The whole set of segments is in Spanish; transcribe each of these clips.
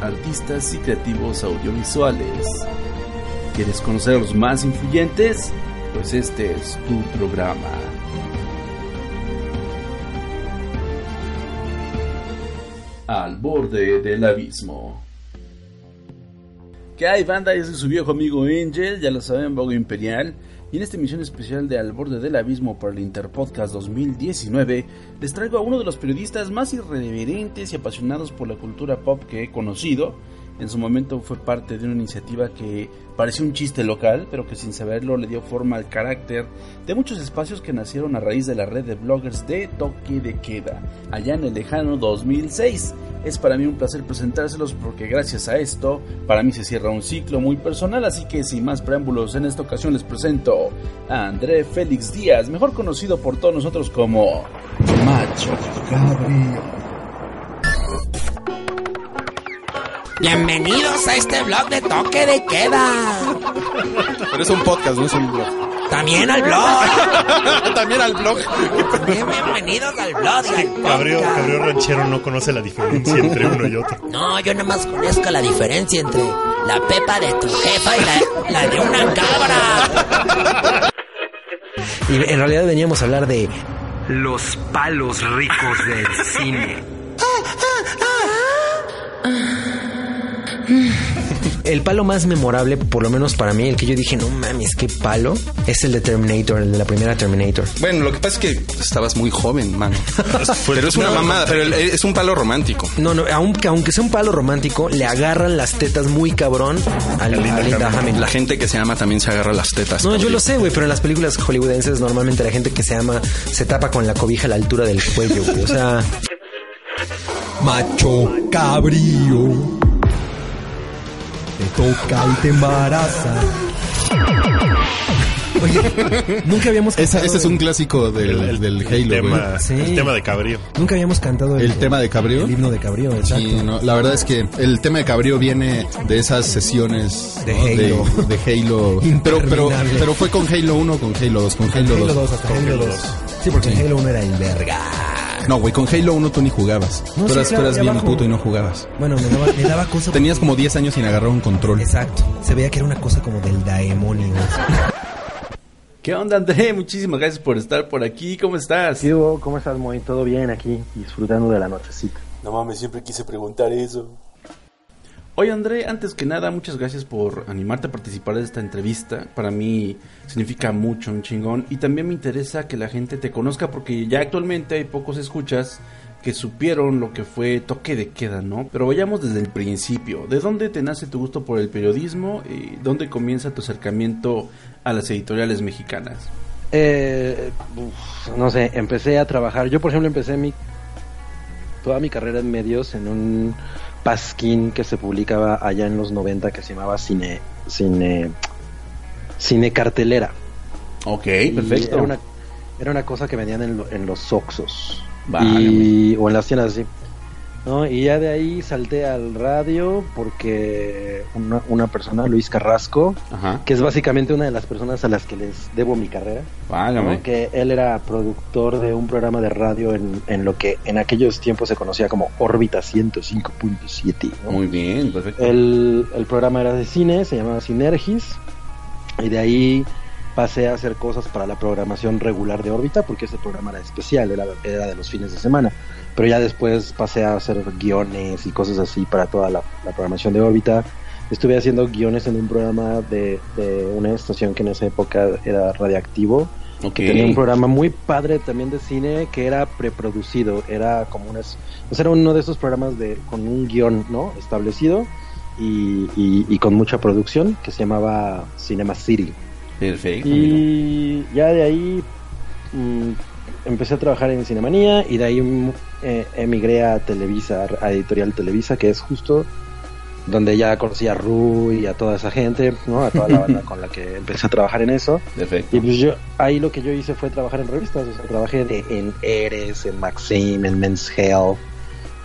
artistas y creativos audiovisuales. ¿Quieres conocer a los más influyentes? Pues este es tu programa. Al borde del abismo. ¿Qué hay, banda? Yo su viejo amigo Angel, ya lo saben, Bogo Imperial. Y en esta emisión especial de Al borde del abismo para el Interpodcast 2019, les traigo a uno de los periodistas más irreverentes y apasionados por la cultura pop que he conocido. En su momento fue parte de una iniciativa que parecía un chiste local, pero que sin saberlo le dio forma al carácter de muchos espacios que nacieron a raíz de la red de bloggers de Toque de Queda, allá en el lejano 2006. Es para mí un placer presentárselos porque gracias a esto, para mí se cierra un ciclo muy personal, así que sin más preámbulos, en esta ocasión les presento a André Félix Díaz, mejor conocido por todos nosotros como Macho Gabriel. Bienvenidos a este blog de toque de queda. Pero es un podcast, no es un blog. También al blog. También al blog. Bien, bienvenidos al blog y al Gabriel, podcast. Gabriel Ranchero no conoce la diferencia entre uno y otro. No, yo nada más conozco la diferencia entre la pepa de tu jefa y la, la de una cabra. Y en realidad veníamos a hablar de Los palos ricos del cine. El palo más memorable, por lo menos para mí, el que yo dije, no mames, qué palo, es el de Terminator, el de la primera Terminator. Bueno, lo que pasa es que estabas muy joven, mano. Pero es una mamada, pero el- es un palo romántico. No, no, aunque, aunque sea un palo romántico, le agarran las tetas muy cabrón a Linda, a Linda Hamilton. La gente que se ama también se agarra las tetas. No, yo lo sé, güey, pero en las películas hollywoodenses normalmente la gente que se ama se tapa con la cobija a la altura del cuello, güey. O sea, Macho cabrío. Toca y te embaraza. oye, nunca habíamos Esa- cantado ese es un clásico del, El, el- del el Halo. tema, güey. Sí. el tema de Cabrío. Nunca habíamos cantado ¿El tema de Cabrío? El himno de Cabrío, exacto. Sí, no, la verdad es que el tema de Cabrío viene de esas sesiones De ¿no? Halo. de, de Halo. Pero, pero, Interminable. pero fue con Halo 1 o con Halo 2. Con Halo, Halo 2. 2, hasta Halo 2. Sí, porque en Halo 1 era el verga. No, güey, con Halo 1 tú ni jugabas. No, tú sí, eras, tú bien abajo. puto y no jugabas. Bueno, me daba, me daba cosa. Tenías como 10 años sin agarrar un control. Exacto. Se veía que era una cosa como del demonio. ¿Qué onda, André? Muchísimas gracias por estar por aquí. ¿Cómo estás? ¿Qué hubo? ¿Cómo estás, Moy? ¿Todo bien aquí? Disfrutando de la nochecita. No mames, siempre quise preguntar eso. Oye, André, antes que nada, muchas gracias por animarte a participar de esta entrevista. Para mí significa mucho, un chingón. Y también me interesa que la gente te conozca porque ya actualmente hay pocos escuchas que supieron lo que fue toque de queda, ¿no? Pero vayamos desde el principio. ¿De dónde te nace tu gusto por el periodismo? ¿Y dónde comienza tu acercamiento a las editoriales mexicanas? Eh, uf, no sé, empecé a trabajar. Yo, por ejemplo, empecé mi toda mi carrera en medios en un pasquín que se publicaba allá en los 90 que se llamaba Cine Cine Cine Cartelera. Ok, Y perfecto. Era una, era una cosa que vendían en, lo- en los Oxos. Y, o en las tiendas así. ¿No? Y ya de ahí salté al radio porque una, una persona, Luis Carrasco, Ajá. que es básicamente una de las personas a las que les debo mi carrera. ¿no? que él era productor de un programa de radio en, en lo que en aquellos tiempos se conocía como Órbita 105.7. ¿no? Muy bien, perfecto. El, el programa era de cine, se llamaba Sinergis, y de ahí pasé a hacer cosas para la programación regular de órbita, porque ese programa era especial, era, era de los fines de semana. Pero ya después pasé a hacer guiones y cosas así para toda la, la programación de órbita. Estuve haciendo guiones en un programa de, de una estación que en esa época era radiactivo, Ok. que tenía un programa muy padre también de cine que era preproducido, era como unas, pues era uno de esos programas de con un guion, ¿no? Establecido y, y- y con mucha producción que se llamaba Cinema City. Perfecto. amigo. Y ya de ahí mm, empecé a trabajar en Cinemanía y de ahí mm, eh, emigré a Televisa, a Editorial Televisa, que es justo donde ya conocí a Ru y a toda esa gente, ¿no? A toda la banda con la que empecé a trabajar en eso. Perfecto. Y pues yo, ahí lo que yo hice fue trabajar en revistas, o sea, trabajé de- en Eres, en Maxim, en Men's Health,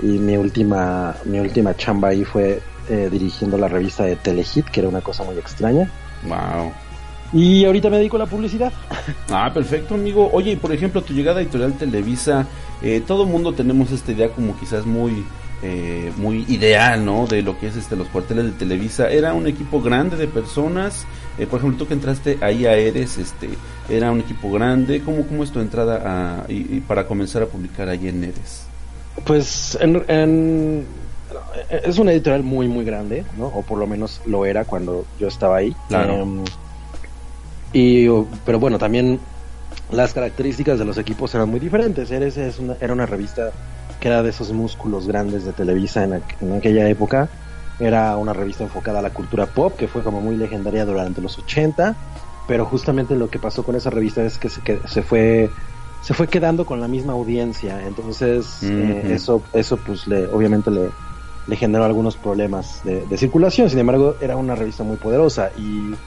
y mi última, mi última chamba ahí fue eh, dirigiendo la revista de Telehit, que era una cosa muy extraña. Wow. Y ahorita me dedico a la publicidad. Ah, perfecto, amigo. Oye, y por ejemplo, tu llegada a Editorial Televisa, eh, todo mundo tenemos esta idea como quizás muy eh, muy ideal, ¿no? De lo que es este los cuarteles de Televisa. Era un equipo grande de personas. Eh, por ejemplo, tú que entraste ahí a Eres, este, era un equipo grande. ¿Cómo, cómo es tu entrada a, y, y para comenzar a publicar ahí en Eres? Pues en, en- es una editorial muy muy grande, ¿no? O por lo menos lo era cuando yo estaba ahí. Claro. Em, y pero bueno, también las características de los equipos eran muy diferentes. Eres es una, era una revista que era de esos músculos grandes de Televisa en, aqu- en aquella época. Era una revista enfocada a la cultura pop, que fue como muy legendaria durante los 80, pero justamente lo que pasó con esa revista es que se, que se fue se fue quedando con la misma audiencia, entonces eh, Ujú. eso eso pues le obviamente le, le generó algunos problemas de, de circulación. Sin embargo, era una revista muy poderosa y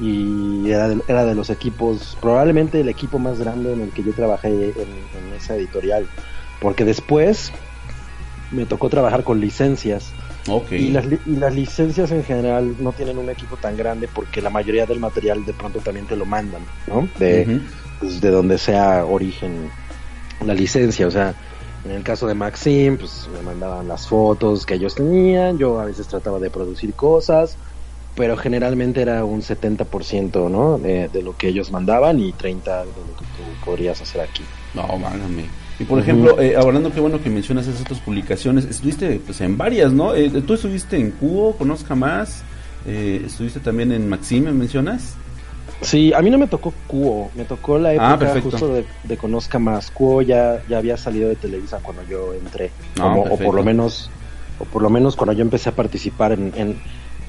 y era de, era de los equipos, probablemente el equipo más grande en el que yo trabajé en, en esa editorial, porque después me tocó trabajar con licencias. Y las, y las licencias en general no tienen un equipo tan grande porque la mayoría del material de pronto también te lo mandan, ¿no? De, pues, de donde sea origen la licencia, o sea, en el caso de Maxim, pues me mandaban las fotos que ellos tenían, yo a veces trataba de producir cosas, pero generalmente era un 70%, ¿no? De, de lo que ellos mandaban y 30% de lo que tú podrías hacer aquí. No, válgame. Y por ejemplo, eh, hablando qué bueno que mencionas esas otras publicaciones, estuviste pues en varias, ¿no? Eh, tú estuviste en Cubo, Conozca Más, eh, estuviste también en Maxime, mencionas. Sí, a mí no me tocó Cuo, me tocó la Ah, época justo de, de Conozca Más. Cuo ya, ya había salido de Televisa cuando yo entré, Ah, como- o por lo menos o por lo menos cuando yo empecé a participar en, en,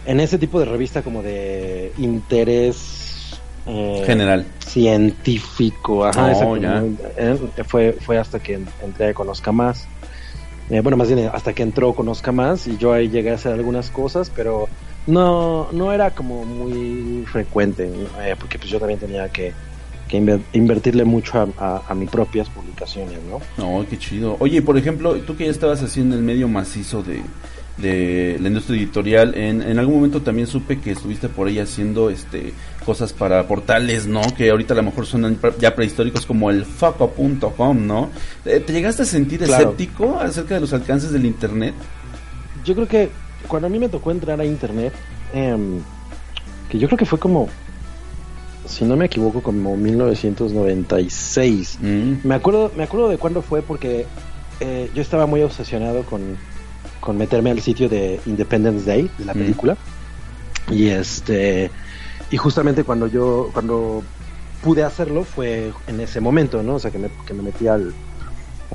en ese tipo de revista como de interés eh, General. científico, ajá, Oh, ya. Eh, fue, fue hasta que entré a Conozca Más. Eh, bueno, más bien hasta que entró Conozca Más y yo ahí llegué a hacer algunas cosas, pero no, no era como muy frecuente. Eh, porque pues yo también tenía que, que inver- invertirle mucho a, a, a mis propias publicaciones, ¿no? No, qué chido. Oye, por ejemplo, tú que ya estabas haciendo el medio macizo de, de la industria editorial, en, en algún momento también supe que estuviste por ahí haciendo este cosas para portales, ¿no? Que ahorita a lo mejor son ya prehistóricos como el foco.com, ¿no? Eh, ¿Te llegaste a sentir Claro. escéptico acerca de los alcances del internet? Yo creo que cuando a mí me tocó entrar a internet, em, que yo creo que fue como, si no me equivoco, como 1996. Mm, Me acuerdo, me acuerdo de cuándo fue porque eh, yo estaba muy obsesionado con, con meterme al sitio de Independence Day de la Mm. película. Y este y justamente cuando yo cuando pude hacerlo fue en ese momento, ¿no? O sea, que me, que me metí al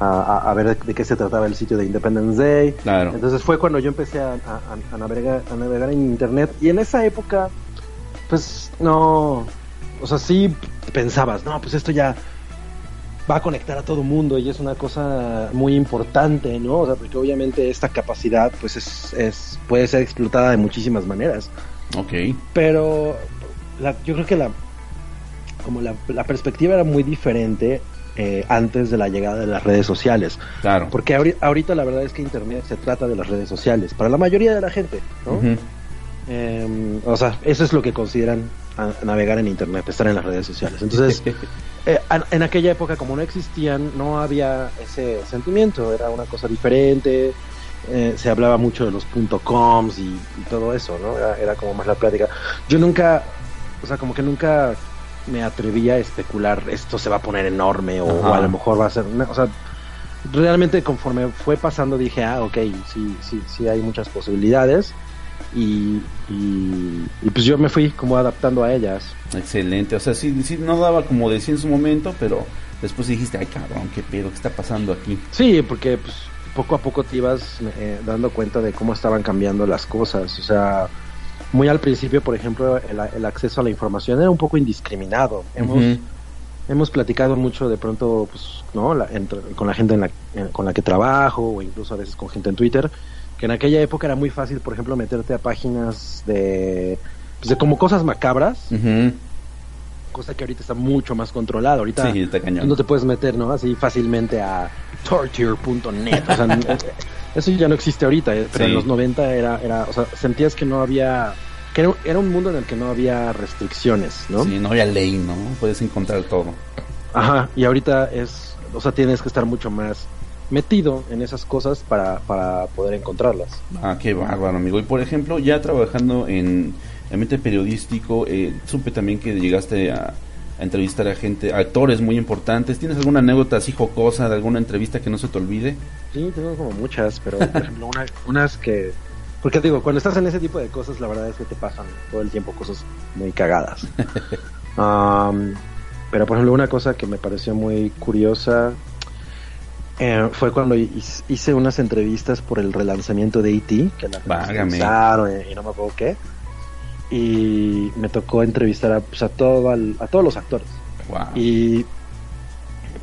a, ver de, de qué se trataba el sitio de Independence Day. Claro. Entonces fue cuando yo empecé a, a- a navegar, a navegar en internet y en esa época, pues no, o sea, sí pensabas, no, pues esto ya va a conectar a todo mundo y es una cosa muy importante, ¿no? O sea, porque obviamente esta capacidad, pues es, es puede ser explotada de muchísimas maneras, Ok. pero la- yo creo que la, como la, la perspectiva era muy diferente eh, antes de la llegada de las redes sociales. Claro. Porque ahori- ahorita la verdad es que Internet se trata de las redes sociales, para la mayoría de la gente, ¿no? Eh, o sea, eso es lo que consideran a- navegar en Internet, estar en las redes sociales. Entonces, eh, en aquella época, como no existían, no había ese sentimiento, era una cosa diferente. eh, se hablaba mucho de los .coms y, y todo eso, ¿no? Era, era como más la plática. Yo nunca, o sea, como que nunca me atrevía a especular esto se va a poner enorme o a lo mejor va a ser, una- o sea, realmente conforme fue pasando dije, ah, ok, sí, sí, sí hay muchas posibilidades y, y, y pues yo me fui como adaptando a ellas. Excelente. O sea, sí, sí, no daba como decía en su momento, pero después dijiste, ay cabrón, qué pedo, qué está pasando aquí. Sí, porque pues, poco a poco te ibas eh, dando cuenta de cómo estaban cambiando las cosas. O sea, muy al principio, por ejemplo, el, el acceso a la información era un poco indiscriminado. Hemos, hemos platicado mucho de pronto, pues, ¿no? La- entre- con la gente en la, en- con la que trabajo o incluso a veces con gente en Twitter, que en aquella época era muy fácil, por ejemplo, meterte a páginas de, pues, de como cosas macabras, cosa que ahorita está mucho más controlada. Ahorita Sí, no te puedes meter, ¿no? Así fácilmente a torture.net. O sea, n- eso ya no existe ahorita, eh, pero Sí. en los 90 era, era, o sea, sentías que no había, que era, era un mundo en el que no había restricciones, ¿no? Sí, no había ley, ¿no? Puedes encontrar todo. Ajá, y ahorita es, o sea, tienes que estar mucho más metido en esas cosas para, para poder encontrarlas. Ah, qué bárbaro, amigo. Y por ejemplo, ya trabajando en ambiente periodístico, eh, supe también que llegaste a, a entrevistar a gente, a actores muy importantes. ¿Tienes alguna anécdota así jocosa de alguna entrevista que no se te olvide? Sí, tengo como muchas, pero por ejemplo, una- unas que... Porque digo, cuando estás en ese tipo de cosas, la verdad es que te pasan todo el tiempo cosas muy cagadas. Am, pero por ejemplo, una cosa que me pareció muy curiosa eh, fue cuando hice unas entrevistas por el relanzamiento de E.T., que la y, no me acuerdo qué. Y me tocó entrevistar a, pues, a, todo al- a todos los actores. Wow. Y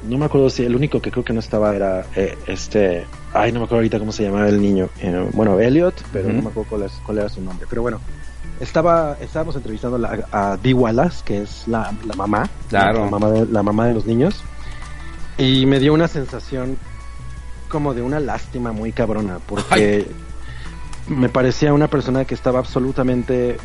no me acuerdo si el único que creo que no estaba era eh, este. Ay, no me acuerdo ahorita cómo se llamaba el niño. Eh, bueno, Elliot, pero Ujú. no me acuerdo cuál, es- cuál era su nombre. Pero bueno, estaba estábamos entrevistando la- a Dee Wallace, que es la, la mamá. Claro. La mamá, de, la mamá de los niños. Y me dio una sensación como de una lástima muy cabrona, porque me parecía una persona que estaba absolutamente.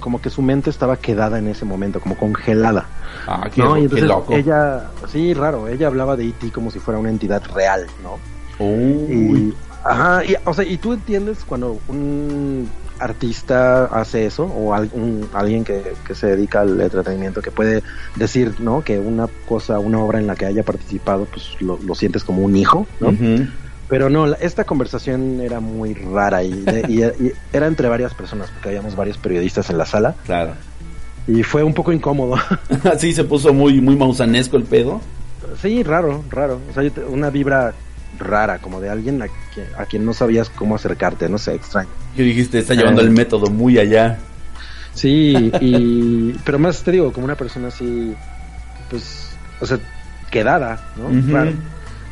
Como que su mente estaba quedada en ese momento, como congelada. Ah, qué, ¿no? Y qué entonces loco. ella, sí, raro, ella hablaba de E.T. como si fuera una entidad real, ¿no? Uy. Y, ajá, y, o sea, y tú entiendes cuando un artista hace eso, o al- un- alguien que, que se dedica al entretenimiento, que puede decir, ¿no? Que una cosa, una obra en la que haya participado, pues lo, lo sientes como un hijo, ¿no? Pero no, la- esta conversación era muy rara y, de- y- y era entre varias personas, porque habíamos varios periodistas en la sala, Claro. y fue un poco incómodo. Así se puso muy, muy mausanesco el pedo. Sí, raro, raro. O sea, yo te- una vibra rara, como de alguien a, quien- a quien no sabías cómo acercarte, no sé, extraño. Que dijiste, está llevando Eh. el método muy allá. Sí, y, pero más te digo, como una persona así, pues, o sea, quedada, ¿no? Raro.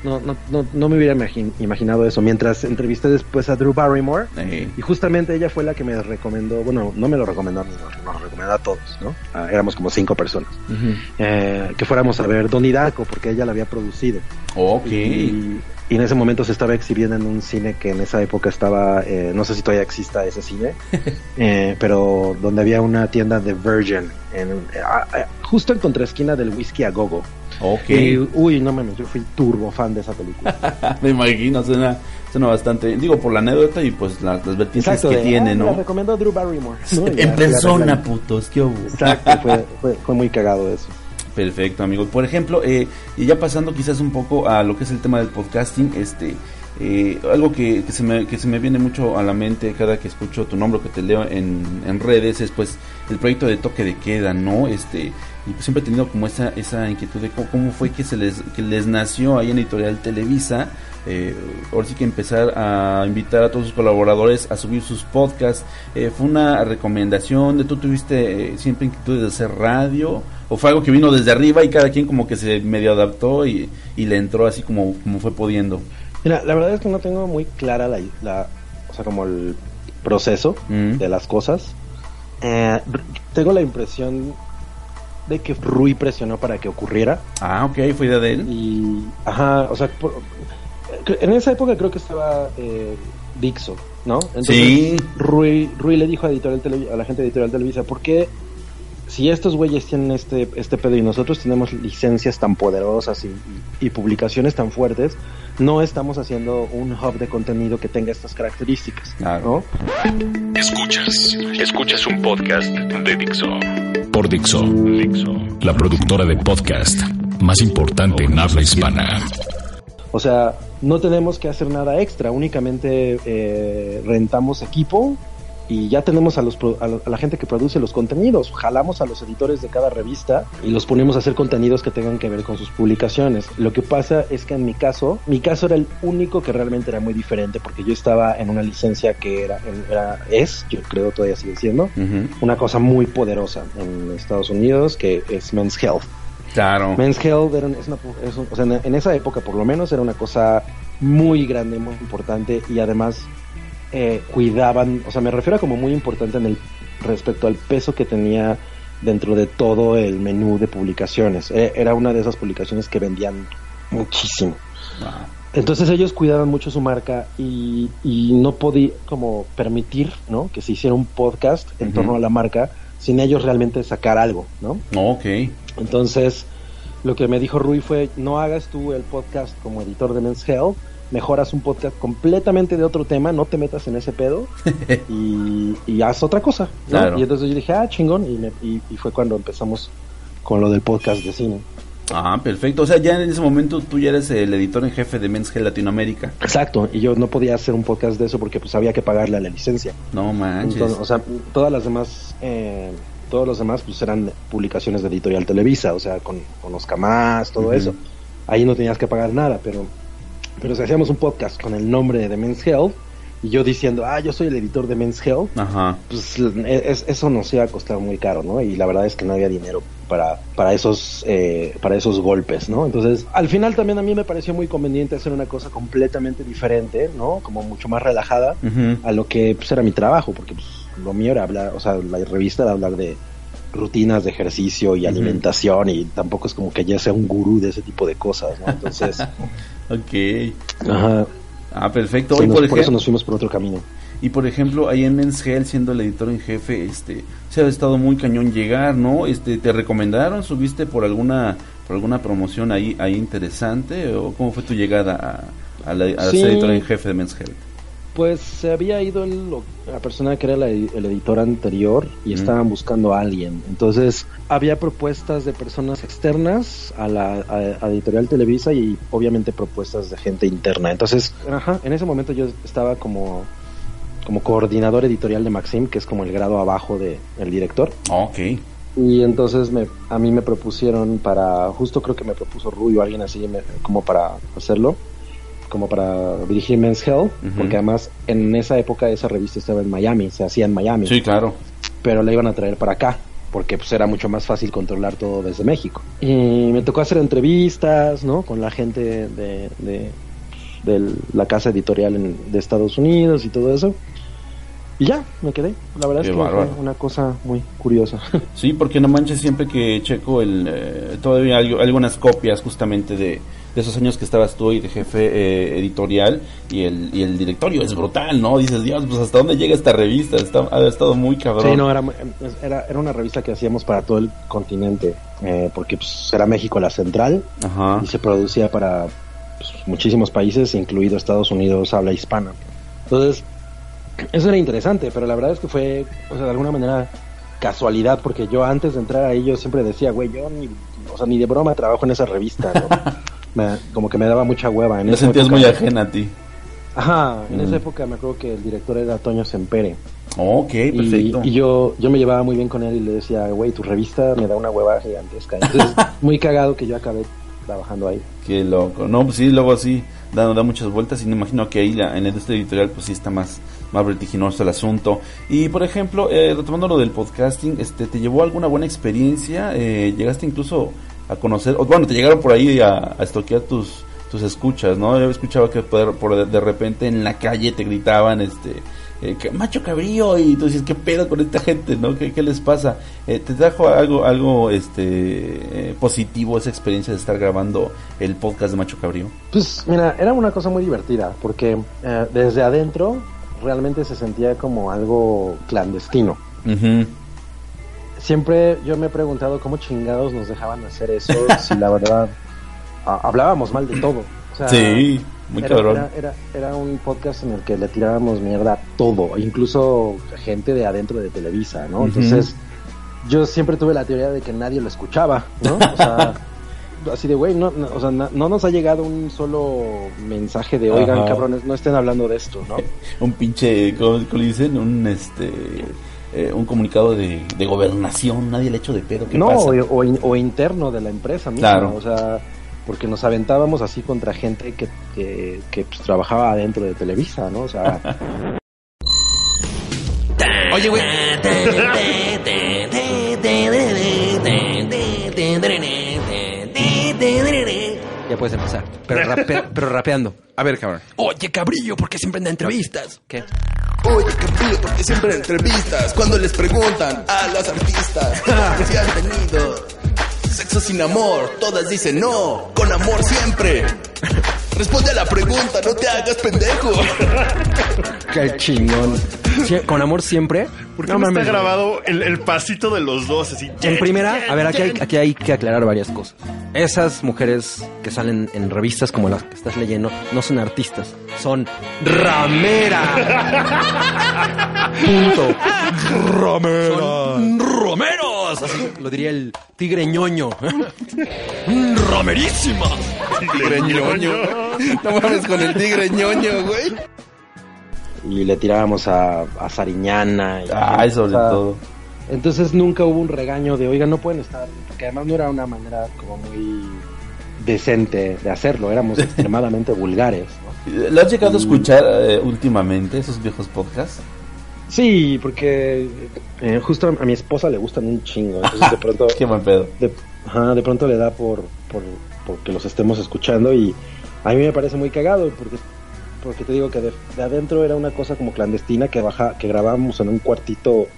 No, no, no, no me hubiera imagi- imaginado eso. Mientras entrevisté después a Drew Barrymore, y justamente ella fue la que me recomendó, bueno, no me lo recomendó a mí, nos, lo recomendó a todos, ¿no? Ah, éramos como cinco personas. Eh, que fuéramos a ver Donnie Darko, porque ella la había producido. Ok. Y, y en ese momento se estaba exhibiendo en un cine que en esa época estaba, eh, no sé si todavía exista ese cine, eh, pero donde había una tienda de Virgin, en, eh, justo en contraesquina del Whisky a Gogo. Ok. Y, uy, no mames, yo fui turbo fan de esa película. Me imagino, suena, suena bastante. Digo, por la anécdota y pues la- las vertientes que de, tiene, ah, ¿no? La recomendó Drew Barrymore. ¿no? En ya persona, putos, qué hubo. Exacto, fue, fue, fue muy cagado eso. Perfecto, amigos. Por ejemplo, eh, y ya pasando quizás un poco a lo que es el tema del podcasting, este, eh, algo que, que se me, que se me viene mucho a la mente cada que escucho tu nombre, que te leo en, en redes, es pues el proyecto de toque de queda, ¿no? Este, y pues siempre he tenido como esa, esa inquietud de cómo, cómo fue que se les, que les nació ahí en Editorial Televisa. Eh, ahora sí que empezar a invitar a todos sus colaboradores a subir sus podcasts. Eh, ¿Fue una recomendación de tú tuviste eh, siempre inquietud de hacer radio? ¿O fue algo que vino desde arriba y cada quien como que se medio adaptó y, y le entró así como, como fue pudiendo? Mira, la verdad es que no tengo muy clara la, la o sea, como el proceso Mm. de las cosas. Eh, tengo la impresión de que Rui presionó para que ocurriera Ah, ok, fue idea de él. y, ajá, o sea, por- en esa época creo que estaba eh, Dixo, ¿no? Entonces, Sí. Rui, Rui le dijo a, Editorial a la gente de Editorial Televisa, ¿por qué si estos güeyes tienen este, este pedo y nosotros tenemos licencias tan poderosas y, y- y publicaciones tan fuertes, no estamos haciendo un hub de contenido que tenga estas características, Claro. ¿no? Escuchas, escuchas un podcast de Dixo. Por Dixo, la productora de podcast más importante en habla hispana. O sea, no tenemos que hacer nada extra, únicamente eh, rentamos equipo y ya tenemos a, los, a, la- a la gente que produce los contenidos. Jalamos a los editores de cada revista y los ponemos a hacer contenidos que tengan que ver con sus publicaciones. Lo que pasa es que en mi caso, mi caso era el único que realmente era muy diferente porque yo estaba en una licencia que era, era es, yo creo todavía sigue siendo, una cosa muy poderosa en Estados Unidos que es Men's Health. Claro. Men's Health era es una, es un- o sea, en esa época por lo menos era una cosa muy grande, muy importante y además eh, cuidaban, o sea, me refiero a como muy importante en el respecto al peso que tenía dentro de todo el menú de publicaciones. Eh, era una de esas publicaciones que vendían muchísimo. Entonces ellos cuidaban mucho su marca y, y no podía como permitir, ¿no? Que se hiciera un podcast en torno a la marca sin ellos realmente sacar algo, ¿no? Ok. Entonces, lo que me dijo Rui fue, no hagas tú el podcast como editor de Men's Health, mejoras un podcast completamente de otro tema, no te metas en ese pedo y, y haz otra cosa. ¿no? Claro. Y entonces yo dije, ah, chingón, y, me- y- y fue cuando empezamos con lo del podcast de cine. Ah, perfecto. O sea, ya en ese momento tú ya eres el editor en jefe de Men's Health Latinoamérica. Exacto, y yo no podía hacer un podcast de eso porque pues había que pagarle a la licencia. No manches. Entonces, o sea, todas las demás, eh, todos los demás pues eran publicaciones de Editorial Televisa, o sea, con, con Oscar Más, todo eso. Ahí no tenías que pagar nada, pero, pero si hacíamos un podcast con el nombre de Men's Health y yo diciendo, ah, yo soy el editor de Men's Health, Ajá. pues es- eso nos iba a costar muy caro, ¿no? Y la verdad es que no había dinero para, para esos eh, para esos golpes, ¿no? Entonces, al final también a mí me pareció muy conveniente hacer una cosa completamente diferente, ¿no? Como mucho más relajada a lo que pues, era mi trabajo, porque pues, lo mío era hablar, o sea, la revista era hablar de rutinas de ejercicio y alimentación y tampoco es como que ya sea un gurú de ese tipo de cosas, ¿no? Entonces, Ok. ajá, Ah, perfecto. sí, y, nos- por por eso nos fuimos por otro camino. y por ejemplo, ahí en Men's Health, siendo el editor en jefe, este, se ha estado muy cañón llegar, ¿no? Este, ¿te recomendaron? ¿Subiste por alguna por alguna promoción ahí ahí interesante? ¿O cómo fue tu llegada a, a, la, a Sí. ser editor en jefe de Men's Health? Pues se había ido el- la persona que era la el editor anterior y estaban buscando a alguien. Entonces había propuestas de personas externas a la a- a editorial Televisa y obviamente propuestas de gente interna. Entonces, ajá, en ese momento yo estaba como como coordinador editorial de Maxim, que es como el grado abajo de el director. Ok. Y entonces me, a mí me propusieron para, justo creo que me propuso Rui o alguien así, me- como para hacerlo, como para dirigir Men's Health, porque además en esa época esa revista estaba en Miami, se hacía en Miami, Sí, claro. pero la iban a traer para acá, porque pues era mucho más fácil controlar todo desde México. Y me tocó hacer entrevistas, ¿no? Con la gente de, de, de la casa editorial en- de Estados Unidos y todo eso. Y ya, me quedé. La verdad Qué es que bárbaro. fue una cosa muy curiosa. Sí, porque no manches siempre que checo el eh, todavía hay algunas copias justamente de, de esos años que estabas tú y de jefe eh, editorial y el, y el directorio es brutal, ¿no? Dices, Dios, pues hasta dónde llega esta revista, Está, ha estado muy cabrón. Sí, no, era, era, era una revista que hacíamos para todo el continente, eh, porque pues, era México la central Ajá. y se producía para pues, muchísimos países, incluido Estados Unidos, habla hispana. Entonces, eso era interesante, pero la verdad es que fue, o sea, de alguna manera casualidad, porque yo antes de entrar ahí yo siempre decía, güey, yo ni, o sea, ni de broma trabajo en esa revista, ¿no? Me- como que me daba mucha hueva. En sentías época- muy ajena a ti. Ajá, en Mm. esa época me acuerdo que el director era Toño Sempere. Ok, Y, perfecto. y yo, yo me llevaba muy bien con él y le decía, güey, tu revista me da una hueva gigantesca. Entonces, muy cagado que yo acabé trabajando ahí. Qué loco. No, pues sí, luego así da, da muchas vueltas y me imagino que ahí la- en este editorial pues sí está más, más vertiginoso el asunto. Y por ejemplo, eh, retomando lo del podcasting, este, ¿te llevó alguna buena experiencia? Eh, ¿Llegaste incluso a conocer, o bueno, te llegaron por ahí a, a estoquear tus, tus escuchas, ¿no? Yo escuchaba que por, por de, repente en la calle te gritaban, este... eh, que, macho cabrío y tú dices qué pedo con esta gente no qué, qué les pasa Eh, te trajo algo algo este eh, positivo esa experiencia de estar grabando el podcast de macho cabrío Pues mira, era una cosa muy divertida porque eh, desde adentro realmente se sentía como algo clandestino. Ujú. Siempre yo me he preguntado cómo chingados nos dejaban hacer eso si la verdad hablábamos mal de todo. O sea, Sí, muy era, cabrón. Era, era, era un podcast en el que le tirábamos mierda a todo, incluso gente de adentro de Televisa, ¿no? Entonces, yo siempre tuve la teoría de que nadie lo escuchaba, ¿no? O sea, así de, güey, no, no, o sea, no nos ha llegado un solo mensaje de, oigan, Ajá. cabrones, no estén hablando de esto, ¿no? un pinche ¿cómo, cómo le dicen? un este eh, un comunicado de, de gobernación nadie le hecho de pedo ¿qué no, pasa? o, o in- o interno de la empresa misma, Claro. o sea, porque nos aventábamos así contra gente que, que, que, pues, trabajaba adentro de Televisa, ¿no? O sea, Oye, güey. Ya puedes empezar. Pero, rape- pero rapeando. A ver, cabrón. Oye, cabrillo, ¿por qué siempre da entrevistas? ¿Qué? Oye, Cabrillo, porque siempre en entrevistas, cuando les preguntan a las artistas si han tenido sexo sin amor, todas dicen no, con amor siempre. Responde a la pregunta, no te hagas pendejo. Qué chingón. Con amor siempre. ¿Por qué No no, está grabado el, el pasito de los dos? Así, En primera, a ver, aquí hay, aquí hay que aclarar varias cosas. Esas mujeres que salen en revistas como las que estás leyendo no son artistas, son rameras. Punto. Rameras. Son romeros. Así lo diría el tigre ñoño. Ramerísimas. Tigre ñoño. No mames con el tigre ñoño, güey. Y le tirábamos a, a Sariñana. y- Ay, sobre todo. Entonces nunca hubo un regaño de, oiga, no pueden estar, porque además no era una manera como muy decente de hacerlo, éramos extremadamente vulgares. ¿no? ¿Lo has llegado a escuchar eh, últimamente, esos viejos podcasts? Sí, porque eh, justo a mi esposa le gustan un chingo, entonces de pronto... Qué buen pedo. de, ajá, de pronto le da por, por, por que los estemos escuchando y a mí me parece muy cagado porque porque te digo que de, de adentro era una cosa como clandestina que baja que grabábamos en un cuartito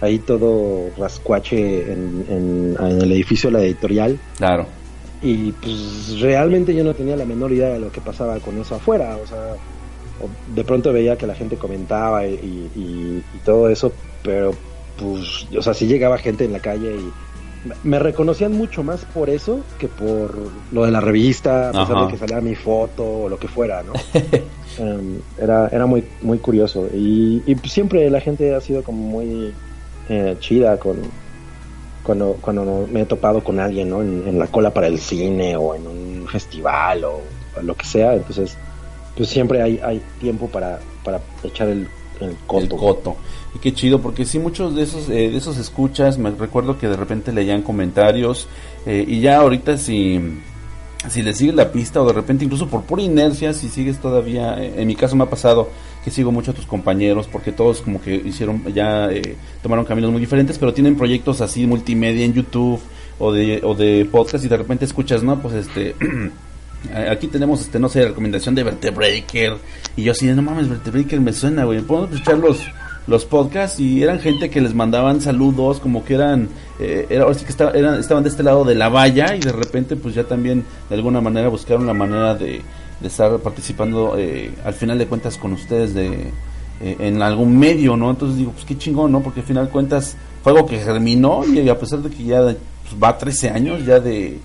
ahí todo rascuache en, en, en el edificio de la editorial Claro. y pues realmente yo no tenía la menor idea de lo que pasaba con eso afuera o sea de pronto veía que la gente comentaba y, y- y- y todo eso pero pues o sea sí llegaba gente en la calle y me- reconocían mucho más por eso que por lo de la revista a pesar Ajá. de que salía mi foto o lo que fuera no Em, era era muy muy curioso y, y siempre la gente ha sido como muy eh, chida con cuando, cuando me he topado con alguien, ¿no? En, en la cola para el cine o en un festival o, o lo que sea, entonces pues siempre hay, hay tiempo para, para echar el, el coto. El coto. Y qué chido, porque sí, muchos de esos, eh, de esos escuchas, me recuerdo que de repente leían comentarios, eh, y ya ahorita si, si le sigues la pista, o de repente incluso por pura inercia, si sigues todavía, eh, en mi caso me ha pasado que sigo mucho a tus compañeros, porque todos como que hicieron, ya eh, tomaron caminos muy diferentes, pero tienen proyectos así multimedia en YouTube, o de, o de podcast, y de repente escuchas, ¿no? Pues este... Aquí tenemos, este, no sé, recomendación de Vertebreaker. Y yo así, no mames, Vertebreaker me suena, güey. Podemos escuchar los, los podcasts y eran gente que les mandaban saludos, como que eran, eh, era, sí que estaba- eran, estaban de este lado de la valla y de repente pues ya también de alguna manera buscaron la manera de, de estar participando eh, al final de cuentas con ustedes de eh, en algún medio, ¿no? Entonces digo, pues qué chingón, ¿no? Porque al final de cuentas fue algo que germinó y a pesar de que ya pues, va 13 años ya de,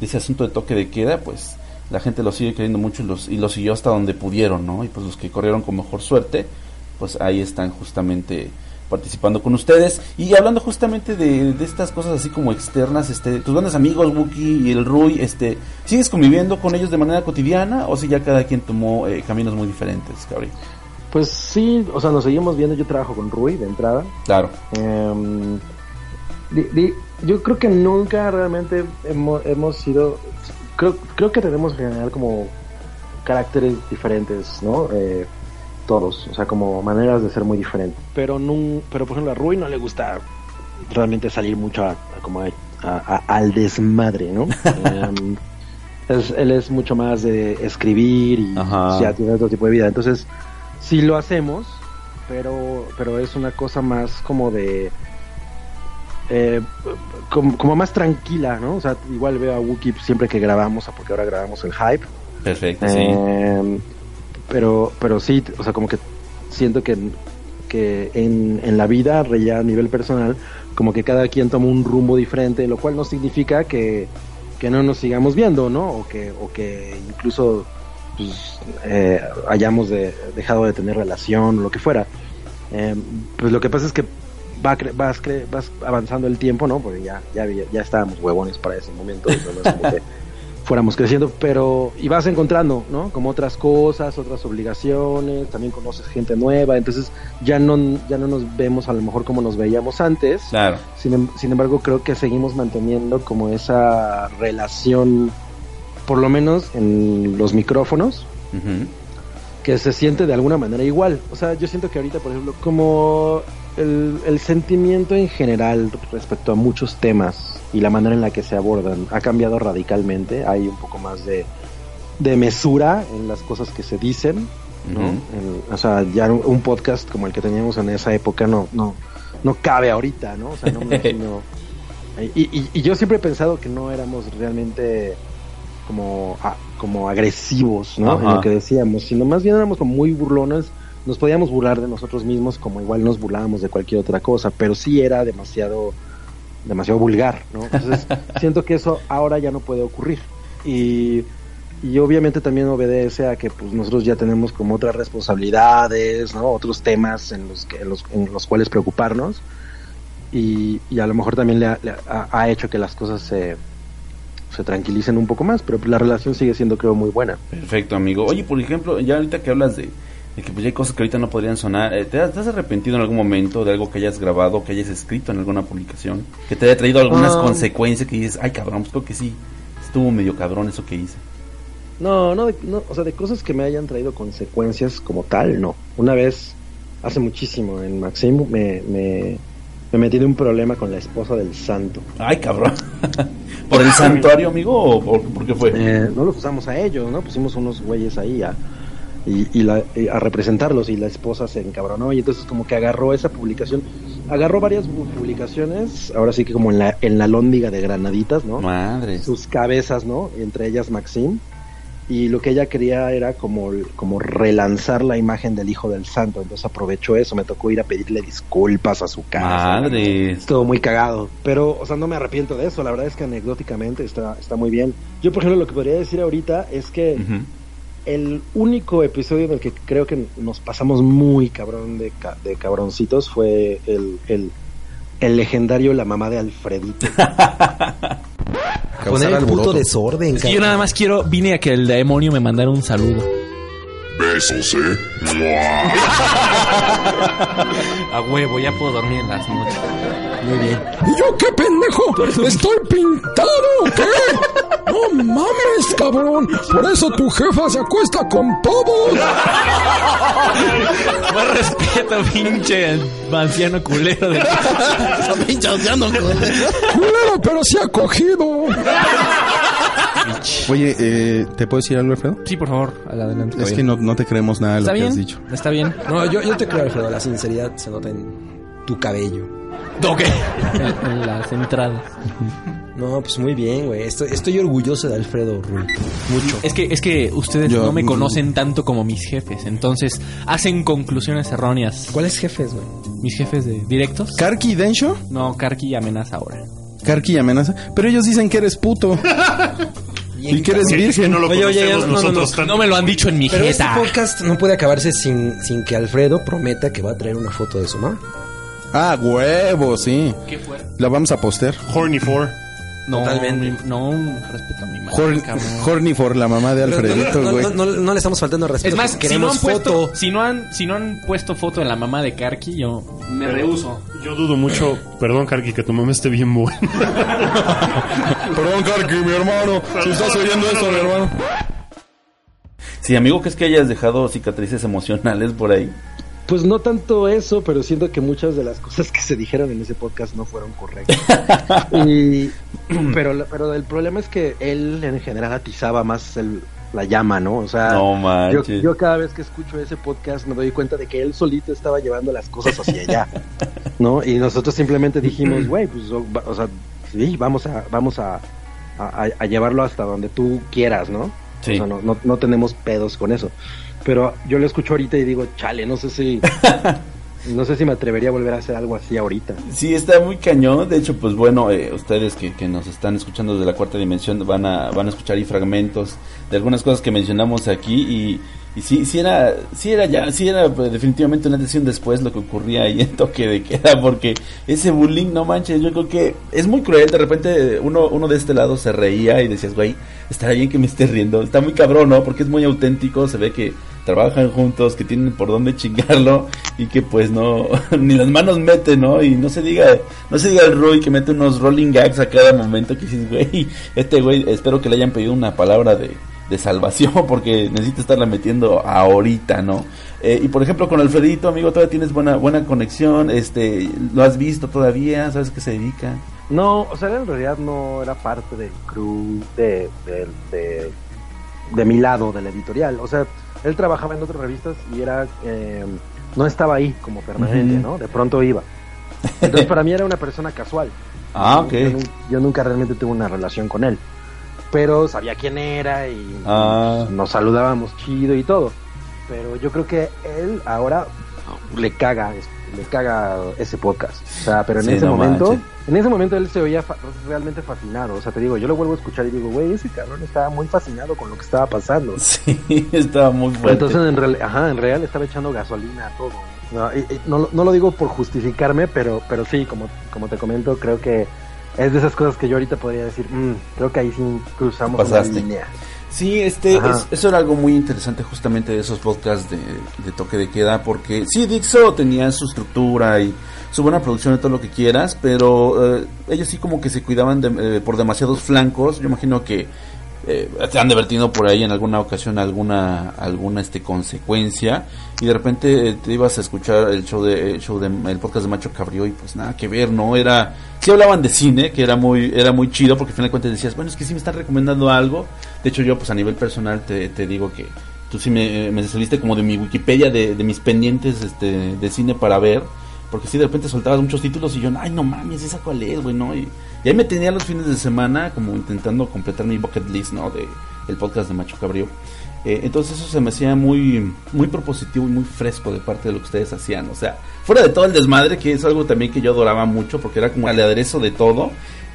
de ese asunto de toque de queda, pues la gente lo sigue queriendo mucho y, los, y lo siguió hasta donde pudieron, ¿no? Y pues los que corrieron con mejor suerte, pues ahí están justamente participando con ustedes y hablando justamente de, de estas cosas así como externas, este, tus grandes amigos Wookie y el Rui, este, ¿sigues conviviendo con ellos de manera cotidiana o si ya cada quien tomó eh, caminos muy diferentes, cabrón? Pues sí, o sea, nos seguimos viendo, yo trabajo con Rui de entrada. Claro. Em, di- di- yo creo que nunca realmente hemos, hemos sido, creo, creo que tenemos en general como caracteres diferentes, ¿no? Eh, todos, o sea, como maneras de ser muy diferentes. Pero, nun- pero por ejemplo, a Rui no le gusta realmente salir mucho a, a como a- a- a- al desmadre, ¿no? Em, es- él es mucho más de escribir y Ajá. ya tiene otro tipo de vida. Entonces, sí lo hacemos, pero, pero es una cosa más como de... eh, como, como más tranquila, ¿no? O sea, igual veo a Wookiee siempre que grabamos, porque ahora grabamos en Hype. Perfecto, sí. Pero, pero sí, o sea, como que siento que, que en, en la vida, ya a nivel personal, como que cada quien toma un rumbo diferente, lo cual no significa que, que no nos sigamos viendo, ¿no? O que, o que incluso pues, eh, hayamos de- dejado de tener relación o lo que fuera. Eh, pues lo que pasa es que va cre- vas, cre- vas avanzando el tiempo, ¿no? Porque ya, ya, ya estábamos huevones para ese momento, no es como que fuéramos creciendo, pero y vas encontrando, ¿no? Como otras cosas, otras obligaciones, también conoces gente nueva, entonces ya no ya no nos vemos a lo mejor como nos veíamos antes. Claro. Sin, em- sin embargo, creo que seguimos manteniendo como esa relación por lo menos en los micrófonos Ujú. Que se siente de alguna manera igual. O sea, yo siento que ahorita, por ejemplo, como el, el sentimiento en general respecto a muchos temas y la manera en la que se abordan ha cambiado radicalmente. Hay un poco más de de mesura en las cosas que se dicen, ¿no? O sea, ya un- podcast como el que teníamos en esa época no, no, no cabe ahorita, ¿no? O sea, no me imagino. Y, y- y yo siempre he pensado que no éramos realmente como, a- como agresivos, ¿no? En lo que decíamos, sino más bien éramos como muy burlones. Nos podíamos burlar de nosotros mismos como igual nos burlábamos de cualquier otra cosa, pero sí era demasiado, demasiado vulgar, ¿no? Entonces siento que eso ahora ya no puede ocurrir. Y, y obviamente también obedece a que pues nosotros ya tenemos como otras responsabilidades, ¿no? Otros temas en los, que, en los, en los cuales preocuparnos. Y, y a lo mejor también le ha, le ha- ha hecho que las cosas se, se tranquilicen un poco más, pero la relación sigue siendo creo muy buena. Perfecto, amigo. Oye, por ejemplo, ya ahorita que hablas de, de que pues ya hay cosas que ahorita no podrían sonar, eh, ¿te, has, te has arrepentido en algún momento de algo que hayas grabado, que hayas escrito en alguna publicación? Que te haya traído algunas Ah. consecuencias que dices, ay cabrón, pues creo que sí, estuvo medio cabrón eso que hice. No, no, de- no, o sea, de cosas que me hayan traído consecuencias como tal, no. Una vez, hace muchísimo, en Maxim, me, me, me metí en un problema con la esposa del santo. Ay cabrón. ¿Por el santuario, amigo, o por, por qué fue? Eh, no los usamos a ellos, ¿no? Pusimos unos güeyes ahí a, y, y la- y a representarlos y la esposa se encabronó y entonces como que agarró esa publicación, agarró varias pu- publicaciones, ahora sí que como en la, en la lóndiga de granaditas, ¿no? Madre. Sus cabezas, ¿no? Entre ellas Maxim. Y lo que ella quería era como, como relanzar la imagen del hijo del santo. Entonces aprovechó eso, me tocó ir a pedirle disculpas a su casa. Madre. Estuvo muy cagado. Pero, o sea, no me arrepiento de eso. La verdad es que anecdóticamente está, está muy bien. Yo, por ejemplo, lo que podría decir ahorita es que el único episodio en el que creo que nos pasamos muy cabrón de, ca- de cabroncitos fue el, el, el legendario La mamá de Alfredito. Poner el puto desorden, Es que yo nada más quiero, vine a que el demonio me mandara un saludo. Besos, ¿eh? A huevo, ya puedo dormir en las noches. Muy bien. ¿Y yo qué pendejo? ¿Estoy pintado qué? No mames, cabrón. Por eso tu jefa se acuesta con todos. Más respeto, pinche anciano culero de pinche anciano Culero, pero sí ha cogido. Oye, eh, ¿te puedo decir algo, Alfredo? Sí, por favor, adelante. Es que no, no te creemos nada de lo ¿Está que has dicho. Está bien. No, yo, yo te creo, Alfredo. La sinceridad se nota en tu cabello. Ok. en, en las entradas. No, pues muy bien, güey. Estoy, estoy orgulloso de Alfredo Rui. Mucho. Es que, es que ustedes Yo- no me conocen tanto como mis jefes, entonces hacen conclusiones erróneas. ¿Cuáles jefes, güey? ¿Mis jefes de directos? ¿Karki y Densho? No, Karki y amenaza ahora. Karki y amenaza. Pero ellos dicen que eres puto. y que eres virgen. no lo Oye, oye, no, no, no. me lo han dicho en mi Pero este jeta. podcast no puede acabarse sin, sin que Alfredo prometa que va a traer una foto de su mamá. Ah, huevo, sí. ¿Qué fue? La vamos a postear. Horny for. No, Totalmente. mi- no, respeto a mi madre. Horn-. Horny for la mamá de Pero Alfredito, no, no, güey. no, no, no le estamos faltando al respeto. Es más, si no, queremos han puesto, foto. si, no han, si no han puesto foto de la mamá de Karki, yo me rehuso. Yo dudo mucho, perdón, Karki, que tu mamá esté bien buena. Perdón, Karki, mi hermano. Si estás oyendo eso, mi hermano. Sí, amigo, que es que hayas dejado cicatrices emocionales por ahí. Pues no tanto eso, pero siento que muchas de las cosas que se dijeron en ese podcast no fueron correctas. y, pero, pero el problema es que él en general atizaba más el- la llama, ¿no? O sea, No yo, cada vez que escucho ese podcast me doy cuenta de que él solito estaba llevando las cosas hacia allá, ¿no? Y nosotros simplemente dijimos, güey, pues, o, sea, sí, vamos a, vamos a, a, a llevarlo hasta donde tú quieras, ¿no? Sí. O sea, no, no, no tenemos pedos con eso. Pero yo lo escucho ahorita y digo, chale, no sé si, no sé si me atrevería a volver a hacer algo así ahorita. Sí, está muy cañón. De hecho, pues bueno, eh, ustedes que, que nos están escuchando desde la cuarta dimensión van a, van a escuchar ahí fragmentos de algunas cosas que mencionamos aquí y, y sí, sí era, sí era ya, sí era pues, definitivamente una decisión después lo que ocurría ahí en toque de queda, porque ese bullying, no manches, yo creo que es muy cruel. De repente uno, uno de este lado se reía y decías, güey, estará bien que me esté riendo. Está muy cabrón, ¿no? Porque es muy auténtico, se ve que trabajan juntos, que tienen por dónde chingarlo y que pues no, ni las manos mete, ¿no? Y no se diga, no se diga el Rui que mete unos rolling gags a cada momento que dices, güey, este güey, espero que le hayan pedido una palabra de, de salvación porque necesita estarla metiendo ahorita, ¿no? Eh, y por ejemplo con Alfredito, amigo, todavía tienes buena, buena conexión, este, lo has visto todavía, sabes qué se dedica. No, o sea, en realidad no era parte del crew de, de, de, de mi lado de la editorial. O sea, él trabajaba en otras revistas y era eh, no estaba ahí como permanente. ¿no? De pronto iba. Entonces para mí era una persona casual. Ah, ok. Yo, yo nunca realmente tuve una relación con él. Pero sabía quién era y Ah. nos saludábamos chido y todo. Pero yo creo que él ahora le caga, le caga ese podcast. O sea, pero en Sí, ese no momento, manches. en ese momento él se oía fa- realmente fascinado. O sea, te digo, yo lo vuelvo a escuchar y digo, güey, ese cabrón estaba muy fascinado con lo que estaba pasando. Sí, estaba muy fuerte. Entonces, en real, ajá, en real estaba echando gasolina a todo. No, y- y no, lo- no lo digo por justificarme, pero, pero sí, como, como te comento, creo que es de esas cosas que yo ahorita podría decir, "Mm, creo que ahí sí cruzamos Pasaste. una línea. Sí, este, es- eso era algo muy interesante justamente de esos podcasts de, de toque de queda, porque sí, Dixo tenía su estructura y su buena producción y todo lo que quieras, pero eh, ellos sí como que se cuidaban de- eh, por demasiados flancos. Yo imagino que eh, te han divertido por ahí en alguna ocasión alguna alguna este consecuencia y de repente eh, te ibas a escuchar el show de el show de el podcast de Macho Cabrío y pues nada que ver no era sí hablaban de cine que era muy era muy chido porque al final de decías bueno es que sí me están recomendando algo de hecho yo pues a nivel personal te, te digo que tú sí me, me saliste como de mi Wikipedia de, de mis pendientes este de cine para ver porque sí de repente soltabas muchos títulos y yo ay no mames esa cuál es güey no y, y ahí me tenía los fines de semana como intentando completar mi bucket list no de el podcast de Macho Cabrío. Eh, entonces eso se me hacía muy muy propositivo y muy fresco de parte de lo que ustedes hacían. O sea fuera de todo el desmadre que es algo también que yo adoraba mucho porque era como el aderezo de todo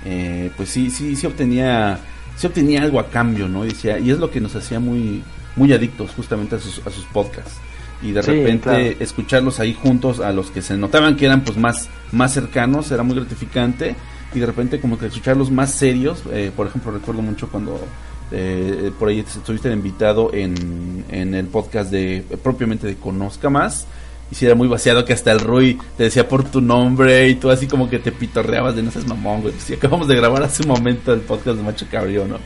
eh, pues sí sí sí obtenía sí obtenía algo a cambio no y decía y es lo que nos hacía muy muy adictos justamente a sus a sus podcasts. Y de Sí, repente claro. escucharlos ahí juntos a los que se notaban que eran pues más más cercanos era muy gratificante y de repente como que escucharlos más serios eh, por ejemplo recuerdo mucho cuando eh, por ahí estuviste invitado en, en el podcast de propiamente de Conozca Más y si era muy vaciado que hasta el Rui te decía por tu nombre y tú así como que te pitorreabas de no seas mamón, güey. Si acabamos de grabar hace un momento el podcast de Macho Cabrío, ¿no?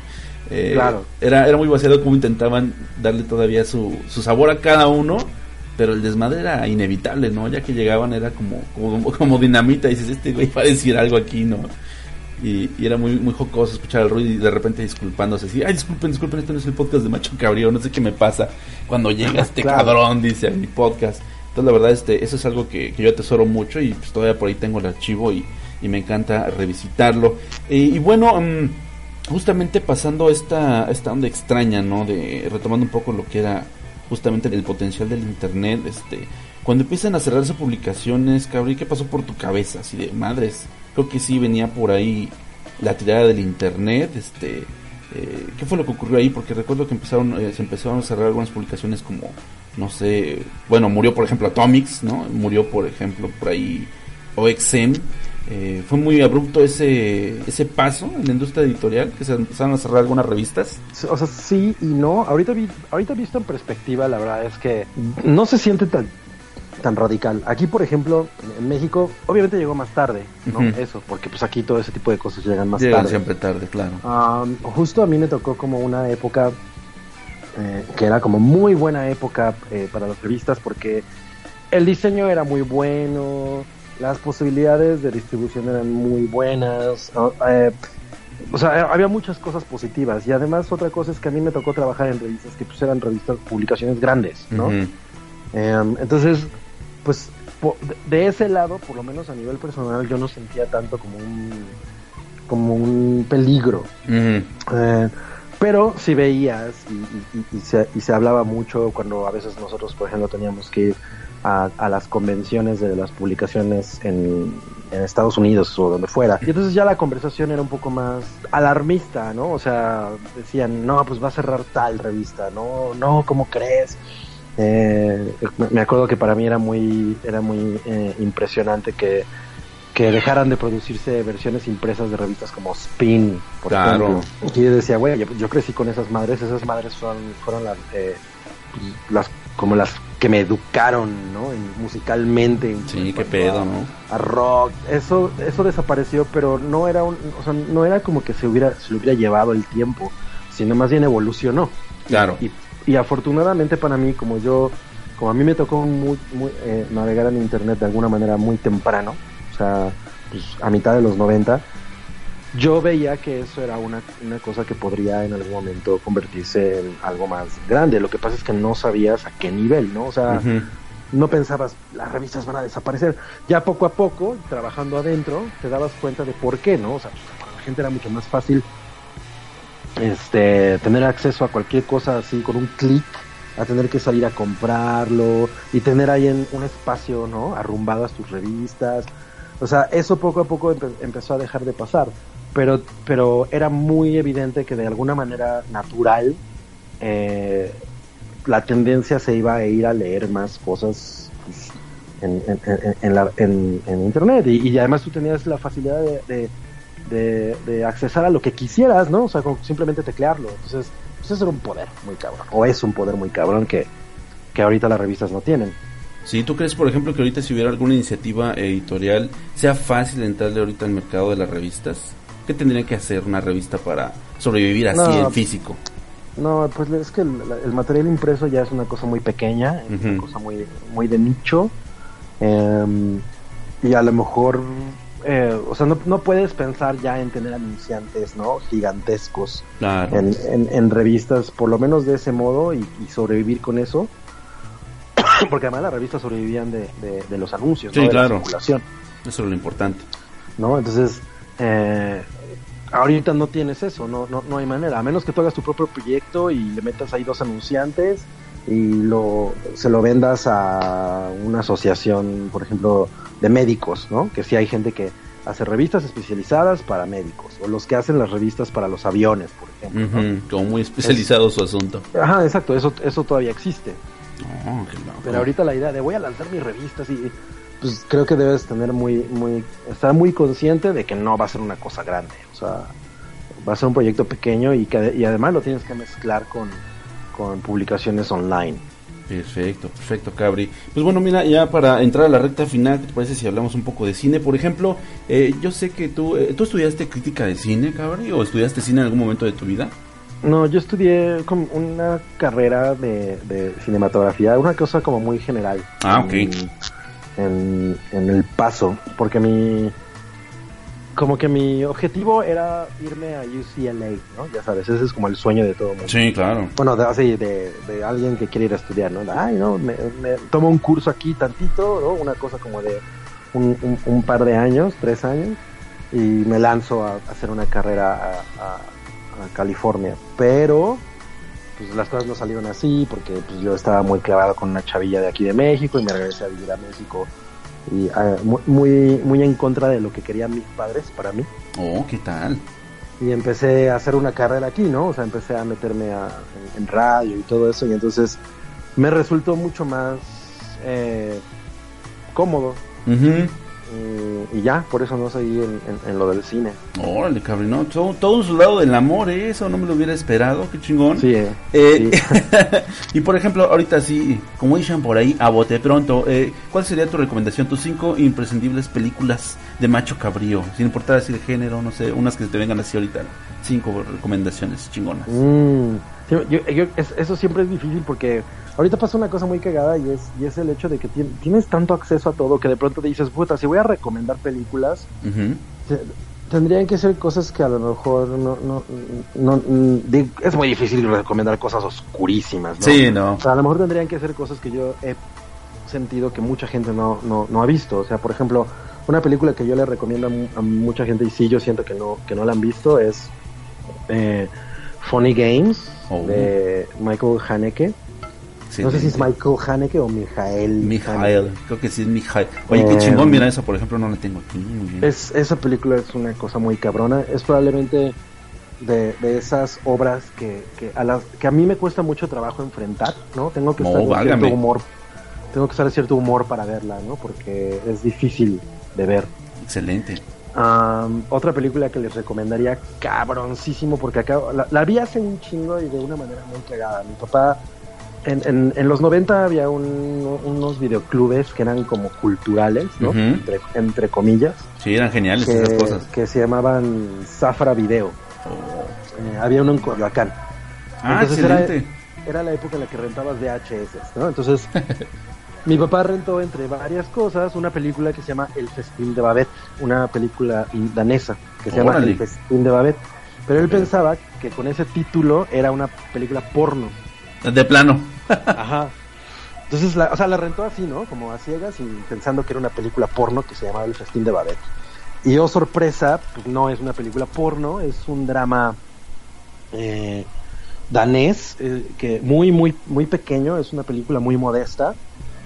Eh, Claro. Era, era muy vaciado como intentaban darle todavía su, su sabor a cada uno, pero el desmadre era inevitable, ¿no? Ya que llegaban era como, como, como dinamita y dices, este güey va a decir algo aquí, ¿no? Y, y era muy muy jocoso escuchar al Rui y de repente disculpándose así, ay disculpen, disculpen, este no es el podcast de Macho Cabrío, no sé qué me pasa cuando llega este Claro. cabrón, dice a mi podcast. Entonces la verdad este eso es algo que, que yo atesoro mucho y pues todavía por ahí tengo el archivo y, y me encanta revisitarlo. Eh, y bueno, mm, justamente pasando esta, esta onda extraña, ¿no? De retomando un poco lo que era justamente el potencial del internet, este, cuando empiezan a cerrarse publicaciones, cabrón, ¿qué pasó por tu cabeza? Así de madres, creo que sí venía por ahí la tirada del internet, este, eh, ¿qué fue lo que ocurrió ahí? Porque recuerdo que empezaron, eh, se empezaron a cerrar algunas publicaciones como, no sé, bueno, murió por ejemplo Atomics, ¿no? Murió por ejemplo por ahí OXM. Eh, fue muy abrupto ese ese paso en la industria editorial que se empezaron a cerrar algunas revistas. O sea, sí y no. Ahorita, vi- ahorita visto en perspectiva, la verdad es que no se siente tan tan radical. Aquí, por ejemplo, en- México, obviamente llegó más tarde, ¿no? Eso, porque pues aquí todo ese tipo de cosas llegan más Llegan tarde. siempre tarde, claro. Am, justo a mí me tocó como una época eh, que era como muy buena época eh, para las revistas porque el diseño era muy bueno, las posibilidades de distribución eran muy buenas, ¿no? Eh, o sea, eh, había muchas cosas positivas y además otra cosa es que a mí me tocó trabajar en revistas que pues eran revistas, publicaciones grandes, ¿no? Em, entonces, pues po- de, ese lado, por lo menos a nivel personal, yo no sentía tanto como un como un peligro. Eh, pero si veías y, y- y- y se, y se hablaba mucho cuando a veces nosotros, por ejemplo, teníamos que ir a, a las convenciones de las publicaciones en, en Estados Unidos o donde fuera. Y entonces ya la conversación era un poco más alarmista, ¿no? O sea, decían, no, pues va a cerrar tal revista, no, no, ¿cómo crees? Eh, me- acuerdo que para mí era muy, era muy eh, impresionante que, que dejaran de producirse versiones impresas de revistas como Spin, por Claro. ejemplo. Y yo decía, güey, yo, crecí con esas madres, esas madres fueron, fueron las, eh, las, como las que me educaron, ¿no? En- musicalmente. Sí, en qué pedo, a- ¿no? A rock. Eso, eso desapareció, pero no era un, o sea, no era como que se hubiera, se hubiera llevado el tiempo, sino más bien evolucionó. Claro. Y, y afortunadamente para mí, como yo, como a mí me tocó muy, muy, eh, navegar en internet de alguna manera muy temprano, o sea, pues a mitad de los 90, yo veía que eso era una, una cosa que podría en algún momento convertirse en algo más grande. Lo que pasa es que no sabías a qué nivel, ¿no? O sea, no pensabas, las revistas van a desaparecer. Ya poco a poco, trabajando adentro, te dabas cuenta de por qué, ¿no? O sea, para la gente era mucho más fácil este, tener acceso a cualquier cosa así con un clic, a tener que salir a comprarlo y tener ahí en un espacio, ¿no? Arrumbadas tus revistas. O sea, eso poco a poco empe- empezó a dejar de pasar. Pero, pero era muy evidente que de alguna manera natural eh, la tendencia se iba a ir a leer más cosas pues, en, en, en- la- en- internet y, además tú tenías la facilidad de- de accesar a lo que quisieras, ¿no? O sea, con simplemente teclearlo. Entonces, pues eso era un poder muy cabrón, o es un poder muy cabrón que, que ahorita las revistas no tienen. Si tú crees, por ejemplo, que ahorita si hubiera alguna iniciativa editorial, sea fácil entrarle ahorita al mercado de las revistas. ¿Qué tendría que hacer una revista para sobrevivir así No. en físico? No, pues es que el, el material impreso ya es una cosa muy pequeña, es una cosa muy, muy de nicho. em, y a lo mejor, eh, o sea, no, no puedes pensar ya en tener anunciantes, ¿no? Gigantescos Claro. en, en- en revistas, por lo menos de ese modo, y, y sobrevivir con eso. Porque además las revistas sobrevivían de, de- de los anuncios, Sí, ¿no? De la claro. circulación. Eso es lo importante. ¿no? Entonces, eh, ahorita no tienes eso, no, no, no hay manera, a menos que tú hagas tu propio proyecto y le metas ahí dos anunciantes y lo, se lo vendas a una asociación, por ejemplo, de médicos, ¿no? Que sí hay gente que hace revistas especializadas para médicos, o los que hacen las revistas para los aviones, por ejemplo. Como muy especializado su asunto. Ajá, exacto, eso, eso todavía existe. Qué loco. Pero ahorita la idea de voy a lanzar mis revistas y pues creo que debes tener muy, muy, estar muy consciente de que no va a ser una cosa grande. O sea, va a ser un proyecto pequeño y que y además lo tienes que mezclar con, con publicaciones online. Perfecto, perfecto, Cabri. Pues bueno, mira, ya para entrar a la recta final, ¿qué te parece si hablamos un poco de cine? Por ejemplo, eh, yo sé que tú, eh, ¿tú estudiaste crítica de cine, Cabri? ¿O estudiaste cine en algún momento de tu vida? No, yo estudié como una carrera de, de cinematografía, una cosa como muy general. Ah, ok. En, en, en el paso, porque mi como que mi objetivo era irme a UCLA, ¿no? Ya sabes, ese es como el sueño de todo mundo. Sí, claro. Bueno, de, así, de, de alguien que quiere ir a estudiar, ¿no? Ay, no, me, me tomo un curso aquí tantito, ¿no? Una cosa como de un, un- un par de años, tres años, y me lanzo a, a hacer una carrera a, a- a California. Pero, pues las cosas no salieron así, porque pues, yo estaba muy clavado con una chavilla de aquí de México y me regresé a vivir a México. Y ah, mu- muy, muy en contra de lo que querían mis padres para mí Oh, ¿qué tal? y empecé a hacer una carrera aquí, ¿no? O sea, empecé a meterme a- en, en radio y todo eso, y entonces me resultó mucho más eh, cómodo. Ujú. Y, y ya, por eso no seguí en, en- en lo del cine. Órale, Cabri, ¿no? Todo, todo un soldado del amor, ¿eh? Eso no me lo hubiera esperado, qué chingón. Sí, eh, Eh, y por ejemplo, ahorita sí, como dicen por ahí, a bote pronto, eh, ¿cuál sería tu recomendación? Tus cinco imprescindibles películas de macho cabrío, sin importar así de género, no sé, unas que te vengan así ahorita. Cinco recomendaciones chingonas. Mm, yo- yo- es- eso siempre es difícil porque ahorita pasa una cosa muy cagada y es, y es el hecho de que tien- tienes tanto acceso a todo que de pronto dices, puta, si voy a recomendar películas, te- tendrían que ser cosas que a lo mejor no, no, no- es muy difícil recomendar cosas oscurísimas, ¿no? Sí, no. O sea, a lo mejor tendrían que ser cosas que yo he sentido que mucha gente no, no, no ha visto. O sea, por ejemplo, una película que yo le recomiendo a mucha gente y sí yo siento que no, que no la han visto es eh, Funny Games Oh. de Michael Haneke. No sé si es Michael Haneke o Mijael. Mijael, creo que sí es Mijael. Oye, qué Eh, chingón, mira esa, por ejemplo, no la tengo aquí. Muy bien. Es, esa película es una cosa muy cabrona. Es probablemente de, de esas obras que, que, a las, que a mí me cuesta mucho trabajo enfrentar, ¿no? Tengo que No, estar en cierto humor. Tengo que estar en cierto humor para verla, ¿no? Porque es difícil de ver. Excelente. Am, otra película que les recomendaría cabroncísimo porque acá la, la vi hace un chingo y de una manera muy cagada. Mi papá en, en, en los 90 había un- unos videoclubes que eran como culturales, ¿no? Entre, entre comillas. Sí, eran geniales que, esas cosas. que se llamaban Zafra Video. Eh, había uno en Coyoacán. Ah, Entonces era, excelente. era la época en la que rentabas VHS, ¿no? Entonces mi papá rentó entre varias cosas una película que se llama El Festín de Babette, una película danesa que se llama. El Festín de Babette. Pero él pensaba que con ese título era una película porno. De plano. Ajá. Entonces, la, o sea, la rentó así, ¿no? Como a ciegas y pensando que era una película porno que se llamaba El Festín de Babette. Y oh sorpresa, pues no es una película porno, es un drama eh, danés, eh, que muy, muy, muy pequeño, es una película muy modesta,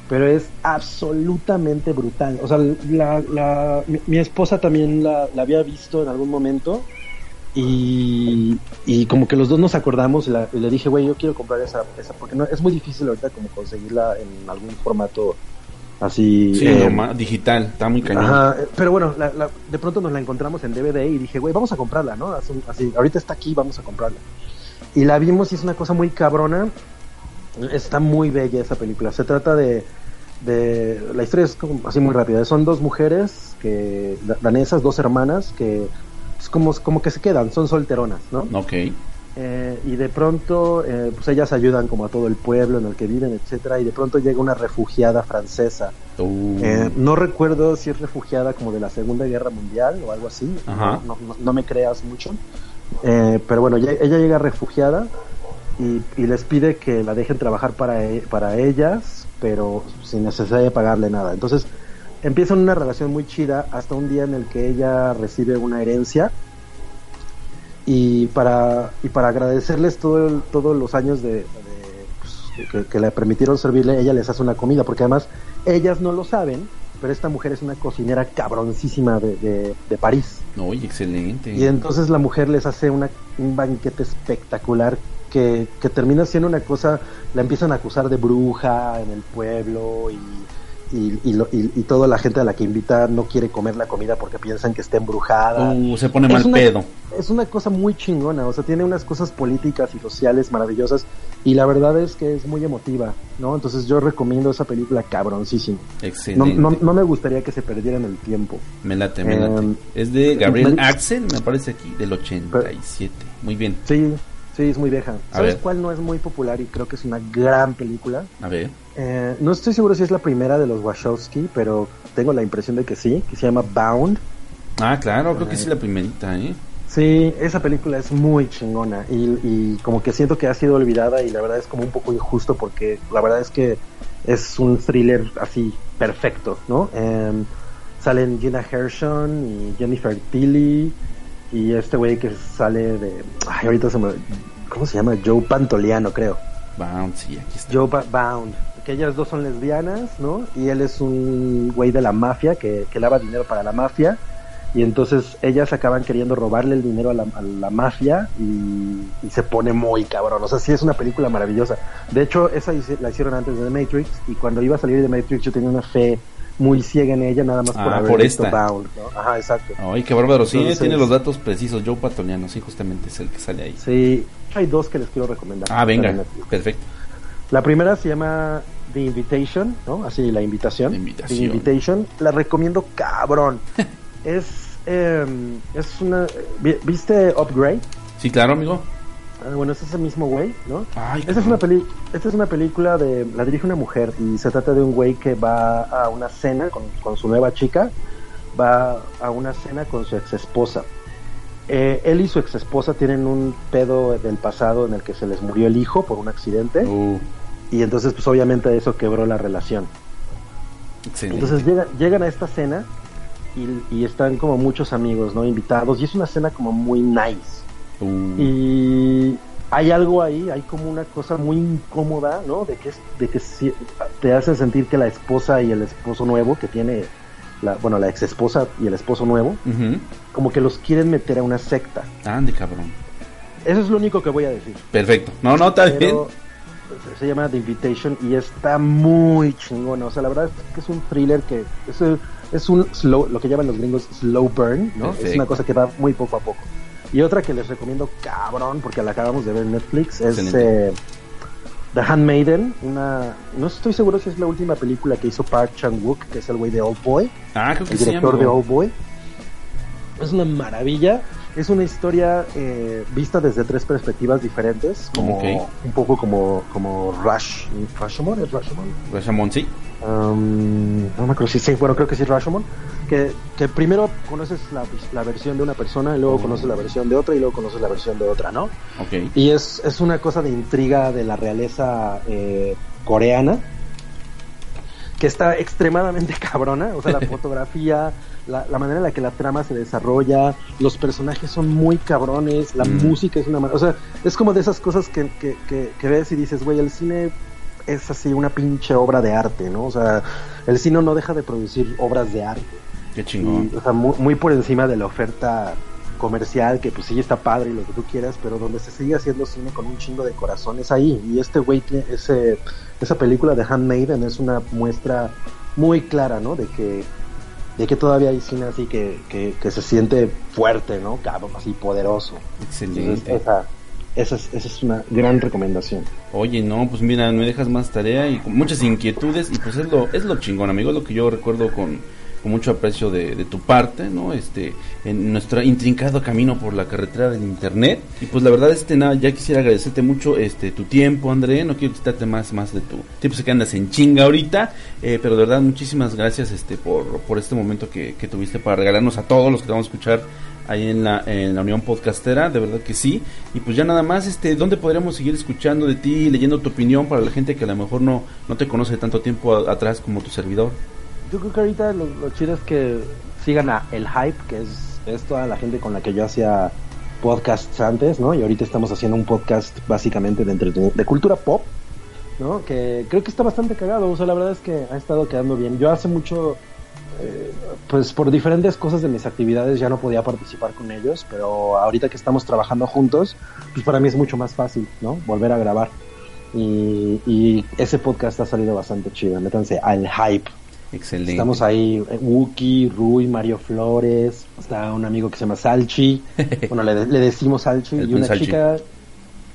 pero es absolutamente brutal. O sea, la, la- mi, mi esposa también la, la había visto en algún momento y, y como que los dos nos acordamos y, le dije, güey, yo quiero comprar esa, esa porque no, es muy difícil ahorita como conseguirla en algún formato así. Sí, eh, digital, está muy cañón. Ajá, eh, pero bueno, la- la- de pronto nos la encontramos en DVD y dije, güey, vamos a comprarla, ¿no? Así, así, ahorita está aquí, vamos a comprarla. Y la vimos y es una cosa muy cabrona. Está muy bella esa película. Se trata de, de la historia es como así muy rápida. Son dos mujeres que da- danesas, dos hermanas que es como, como que se quedan, son solteronas, ¿no? Ok. Eh, y de pronto, eh, pues ellas ayudan como a todo el pueblo en el que viven, etcétera. Y de pronto llega una refugiada francesa. Uh. Eh, no recuerdo si es refugiada como de la Segunda Guerra Mundial o algo así. No, no- no me creas mucho. Eh, pero bueno, ella llega refugiada y, y les pide que la dejen trabajar para, e- para ellas, pero sin necesidad de pagarle nada. Entonces empiezan una relación muy chida hasta un día en el que ella recibe una herencia y para y para agradecerles todo el- todos los años de, de, pues, que, que le permitieron servirle ella les hace una comida porque además ellas no lo saben pero esta mujer es una cocinera cabroncísima de, de, de París No, oye, excelente. y entonces la mujer les hace una, un banquete espectacular que, que termina siendo una cosa, la empiezan a acusar de bruja en el pueblo y, y, y, lo- y- y toda la gente a la que invita no quiere comer la comida porque piensan que está embrujada. Uh, se pone Es mal una- pedo. Es una cosa muy chingona, o sea, tiene unas cosas políticas y sociales maravillosas y la verdad es que es muy emotiva, ¿no? Entonces yo recomiendo esa película cabroncísimo. No, Excelente. no, no me gustaría que se perdiera en el tiempo. Me late, me late. Em, es de Gabriel me- Axel, me parece aquí, del 87. Muy bien. Sí, sí, es muy vieja. A ¿Sabes ver. cuál no es muy popular y creo que es una gran película? A ver. Eh, no estoy seguro si es la primera de los Wachowski, pero tengo la impresión de que sí, que se llama Bound. Ah, claro, creo que sí la primerita, ¿eh? Sí, esa película es muy chingona y, y como que siento que ha sido olvidada y la verdad es como un poco injusto porque la verdad es que es un thriller así perfecto, ¿no? Em, salen Gina Gershon y Jennifer Tilly y este güey que sale de... Ay, ahorita se me... ¿Cómo se llama? Joe Pantoliano, creo. Bound, sí, aquí está. Joe Ba- Bound. Que ellas dos son lesbianas, ¿no? Y él es un güey de la mafia que, que lava dinero para la mafia. Y entonces ellas acaban queriendo robarle el dinero a la, a la mafia y, y se pone muy cabrón. O sea, sí es una película maravillosa. De hecho, esa la hicieron antes de The Matrix. Y cuando iba a salir de Matrix, yo tenía una fe muy ciega en ella, nada más por Ah, haber por visto esta. Bound. ¿no? Ajá, exacto. Ay, qué bárbaro. Sí, Entonces- tiene los datos precisos. Joe Patoniano, sí, justamente es el que sale ahí. Sí, hay dos que les quiero recomendar. Ah, venga, perfecto. La primera se llama The Invitation, ¿no? Así, la invitación. The invitación. Invitation. La recomiendo cabrón. es, em, es una... vi- ¿Viste Upgrade? Sí, claro, amigo. Ah, bueno, es ese mismo güey, ¿no? Ay, esta, es una peli esta es una película de... La dirige una mujer y se trata de un güey que va a una cena con, con su nueva chica. Va a una cena con su ex esposa. Eh, él y su ex esposa tienen un pedo del pasado en el que se les murió el hijo por un accidente. Uh. Y entonces, pues obviamente eso quebró la relación. Excelente. Entonces llega- llegan a esta cena y, y están como muchos amigos, ¿no? Invitados. Y es una cena como muy nice. Uh. Y hay algo ahí, hay como una cosa muy incómoda, ¿no? De que, es- de que te hacen sentir que la esposa y el esposo nuevo que tiene, la, bueno, la ex esposa y el esposo nuevo, Ujú. como que los quieren meter a una secta. Ande, cabrón. Eso es lo único que voy a decir. Perfecto. No, no, está bien. Pero se- llama The Invitation y está muy chingona. O sea, la verdad es que es un thriller que es, es un slow, lo que llaman los gringos slow burn, ¿no? Es Perfecto. una cosa que va muy poco a poco. Y otra que les recomiendo cabrón, porque la acabamos de ver en Netflix, es eh, The Handmaiden. Una, no estoy seguro si es la última película que hizo Park Chan-wook, que es el güey de Old Boy, Ah, creo que el sí, director de. Old Boy. Es una maravilla. Es una historia eh, vista desde tres perspectivas diferentes, como Ok. un poco como como Rush, Rashomon, ¿es Rashomon? Rashomon, sí. Um, no me acuerdo si sí, bueno, creo que sí Rashomon, que, que primero conoces la, la versión de una persona y luego conoces la versión de otra y luego conoces la versión de otra, ¿no? Ok. Y es, es una cosa de intriga de la realeza eh, coreana que está extremadamente cabrona, o sea, la fotografía, la, la manera en la que la trama se desarrolla, los personajes son muy cabrones, la Mm. música es una... O sea, es como de esas cosas que, que, que, que ves y dices, güey, el cine es así una pinche obra de arte, ¿no? O sea, el cine no deja de producir obras de arte. Qué chingón. Y, o sea, muy, muy por encima de la oferta comercial, que pues sí está padre y lo que tú quieras, pero donde se sigue haciendo cine con un chingo de corazón es ahí. Y este güey, ese, esa película de Handmaiden es una muestra muy clara, ¿no? De que, de que todavía hay cine así que, que, que se siente fuerte, ¿no? Cabrón, así poderoso. Excelente. Entonces, esa, esa, es, esa es una gran recomendación. Oye, no, pues mira, me dejas más tarea y con muchas inquietudes y pues es lo, es lo chingón, amigo, es lo que yo recuerdo con, con mucho aprecio de, de tu parte, ¿no? Este, en nuestro intrincado camino por la carretera del internet y pues la verdad, este, nada, ya quisiera agradecerte mucho, este, tu tiempo, André, no quiero quitarte más, más de tu tiempo, sé que andas en chinga ahorita, eh, pero de verdad, muchísimas gracias, este, por, por este momento que, que tuviste para regalarnos a todos los que te vamos a escuchar ahí en la, en la Unión Podcastera, de verdad que sí. Y pues ya nada más, este, ¿dónde podríamos seguir escuchando de ti, leyendo tu opinión para la gente que a lo mejor no, no te conoce tanto tiempo atrás como tu servidor? Yo creo que ahorita lo, lo chido es que sigan a El Hype, que es, es toda la gente con la que yo hacía podcasts antes, ¿no? Y ahorita estamos haciendo un podcast básicamente de, de cultura pop, ¿no? Que creo que está bastante cagado, o sea, la verdad es que ha estado quedando bien. Yo hace mucho, eh, pues por diferentes cosas de mis actividades ya no podía participar con ellos, pero ahorita que estamos trabajando juntos, pues para mí es mucho más fácil, ¿no? Volver a grabar. Y, y ese podcast ha salido bastante chido, métanse al Hype. Excelente. Estamos ahí, Wookie, Rui, Mario Flores, está un amigo que se llama Salchi, bueno, le, le decimos Salchi, y una Salchi. chica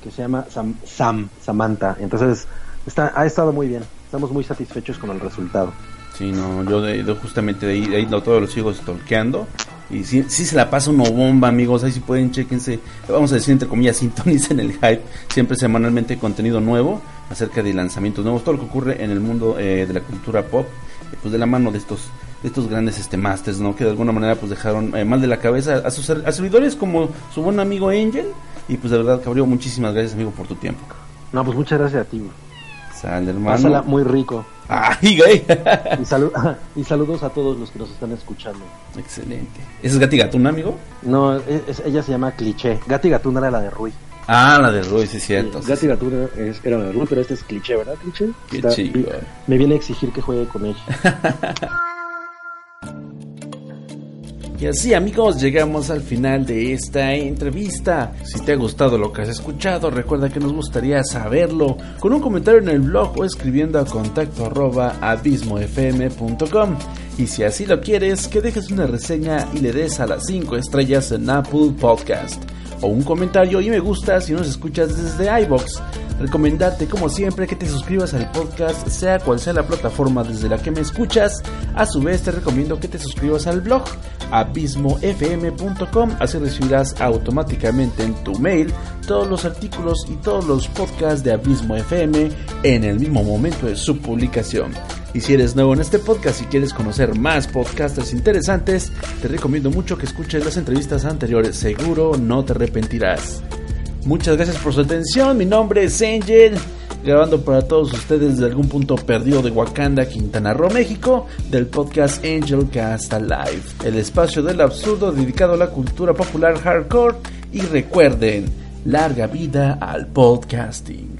que se llama Sam, Sam, Samantha. Entonces, está, ha estado muy bien, estamos muy satisfechos con el resultado. Sí, no, yo de, de- justamente de ahí, de ahí todos los sigo stalkeando. Y sí, sí se la pasa uno bomba, amigos. Ahí si pueden, chequense. Vamos a decir, entre comillas, sintonicen el hype. Siempre semanalmente contenido nuevo acerca de lanzamientos nuevos. Todo lo que ocurre en el mundo eh, de la cultura pop. eh, Pues de la mano de estos de estos grandes este masters, ¿no? Que de alguna manera pues dejaron eh, mal de la cabeza a sus a servidores como su buen amigo Angel. Y pues de verdad, Cabrillo, muchísimas gracias, amigo, por tu tiempo. No, pues muchas gracias a ti. Sale, hermano. Pásala muy rico. ¡Ay, güey! y, salu- y saludos a todos los que nos están escuchando. Excelente. ¿Ese es Gati Gatún, amigo? No, es- ella se llama Cliché. Gatti Gatuna era la de Rui. Ah, la de Roy, sí cierto. sí, Gatti Gatuna es- era la de Rui, pero este es Cliché, ¿verdad, Cliché? Qué Está- chingón. Me viene a exigir que juegue con ella. Y así amigos llegamos al final de esta entrevista. Si te ha gustado lo que has escuchado, recuerda que nos gustaría saberlo con un comentario en el blog o escribiendo a contacto arroba abismofm.com. Y si así lo quieres, que dejes una reseña y le des a las 5 estrellas en Apple Podcast. O un comentario y me gusta si nos escuchas desde iBox. Recomendarte como siempre que te suscribas al podcast, sea cual sea la plataforma desde la que me escuchas. A su vez te recomiendo que te suscribas al blog abismofm.com, así recibirás automáticamente en tu mail todos los artículos y todos los podcasts de Abismo FM en el mismo momento de su publicación. Y si eres nuevo en este podcast y quieres conocer más podcasters interesantes, te recomiendo mucho que escuches las entrevistas anteriores, seguro no te arrepentirás. Muchas gracias por su atención. Mi nombre es Angel, grabando para todos ustedes de algún punto perdido de Wakanda, Quintana Roo, México, del podcast Angel Cast Live, el espacio del absurdo dedicado a la cultura popular hardcore. Y recuerden, larga vida al podcasting.